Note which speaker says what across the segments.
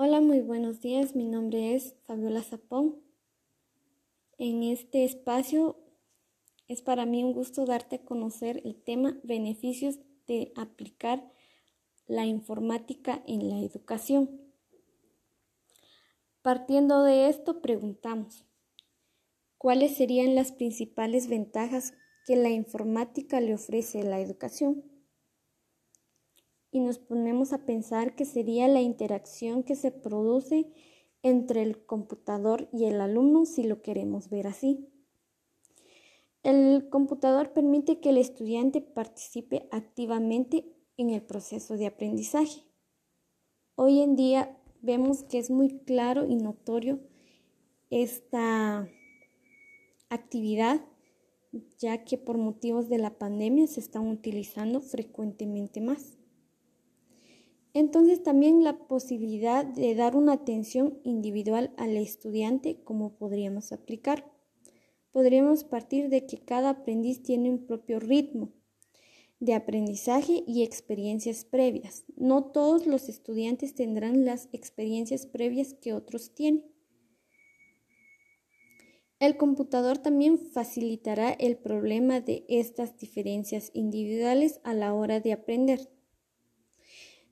Speaker 1: Hola, muy buenos días. Mi nombre es Fabiola Zapón. En este espacio es para mí un gusto darte a conocer el tema beneficios de aplicar la informática en la educación. Partiendo de esto, preguntamos, ¿cuáles serían las principales ventajas que la informática le ofrece a la educación? Y nos ponemos a pensar que sería la interacción que se produce entre el computador y el alumno si lo queremos ver así. El computador permite que el estudiante participe activamente en el proceso de aprendizaje. Hoy en día vemos que es muy claro y notorio esta actividad, ya que por motivos de la pandemia se están utilizando frecuentemente más. Entonces también la posibilidad de dar una atención individual al estudiante, como podríamos aplicar. Podríamos partir de que cada aprendiz tiene un propio ritmo de aprendizaje y experiencias previas. No todos los estudiantes tendrán las experiencias previas que otros tienen. El computador también facilitará el problema de estas diferencias individuales a la hora de aprender.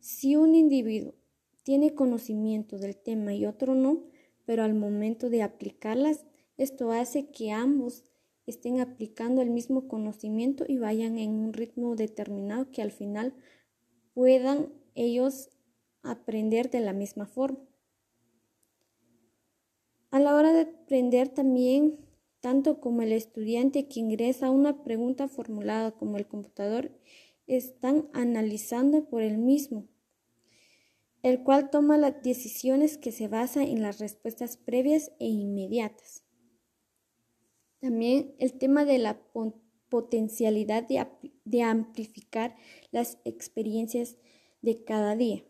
Speaker 1: Si un individuo tiene conocimiento del tema y otro no, pero al momento de aplicarlas, esto hace que ambos estén aplicando el mismo conocimiento y vayan en un ritmo determinado que al final puedan ellos aprender de la misma forma. A la hora de aprender también, tanto como el estudiante que ingresa una pregunta formulada como el computador, están analizando por el mismo el cual toma las decisiones que se basan en las respuestas previas e inmediatas. También el tema de la potencialidad de, de amplificar las experiencias de cada día.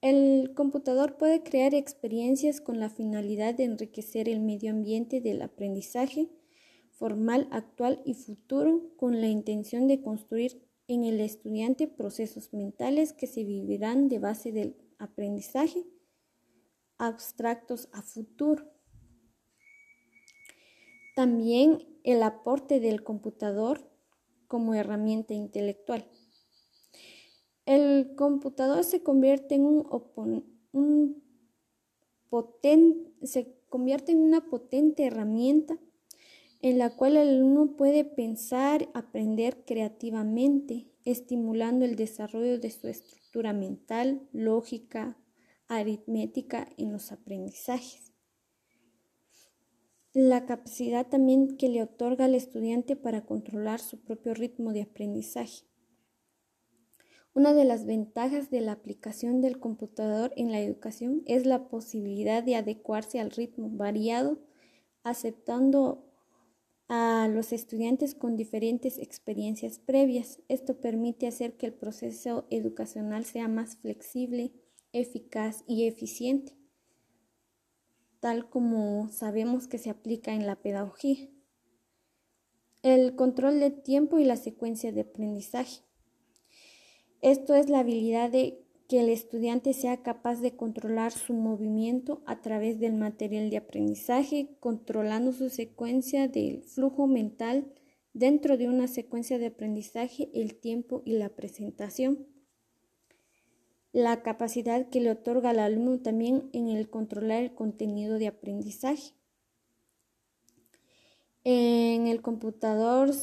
Speaker 1: El computador puede crear experiencias con la finalidad de enriquecer el medio ambiente del aprendizaje formal, actual y futuro con la intención de construir en el estudiante procesos mentales que se vivirán de base del aprendizaje abstractos a futuro. También el aporte del computador como herramienta intelectual. El computador se convierte en un, un se convierte en una potente herramienta en la cual el alumno puede pensar, aprender creativamente, estimulando el desarrollo de su estructura mental, lógica, aritmética en los aprendizajes. La capacidad también que le otorga al estudiante para controlar su propio ritmo de aprendizaje. Una de las ventajas de la aplicación del computador en la educación es la posibilidad de adecuarse al ritmo variado, aceptando a los estudiantes con diferentes experiencias previas. Esto permite hacer que el proceso educacional sea más flexible, eficaz y eficiente, tal como sabemos que se aplica en la pedagogía. El control de tiempo y la secuencia de aprendizaje. Esto es la habilidad de que el estudiante sea capaz de controlar su movimiento a través del material de aprendizaje, controlando su secuencia del flujo mental dentro de una secuencia de aprendizaje, el tiempo y la presentación. La capacidad que le otorga al alumno también en el controlar el contenido de aprendizaje. En el computador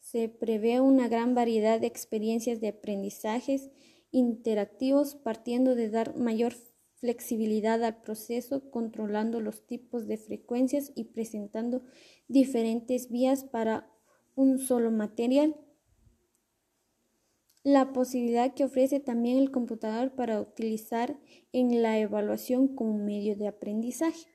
Speaker 1: se prevé una gran variedad de experiencias de aprendizajes interactivos partiendo de dar mayor flexibilidad al proceso, controlando los tipos de frecuencias y presentando diferentes vías para un solo material. La posibilidad que ofrece también el computador para utilizar en la evaluación como medio de aprendizaje.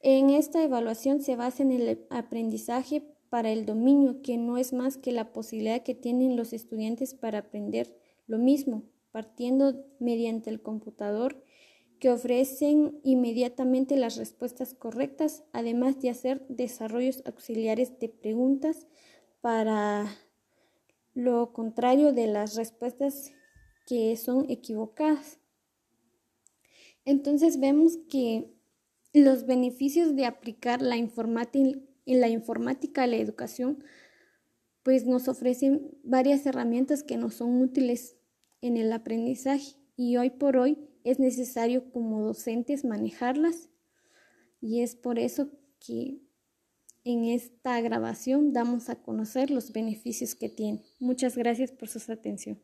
Speaker 1: En esta evaluación se basa en el aprendizaje para el dominio, que no es más que la posibilidad que tienen los estudiantes para aprender lo mismo, partiendo mediante el computador que ofrecen inmediatamente las respuestas correctas, además de hacer desarrollos auxiliares de preguntas para lo contrario de las respuestas que son equivocadas. Entonces vemos que los beneficios de aplicar la informática la informática a la educación, pues nos ofrecen varias herramientas que nos son útiles en el aprendizaje y hoy por hoy es necesario como docentes manejarlas y es por eso que en esta grabación damos a conocer los beneficios que tiene. Muchas gracias por su atención.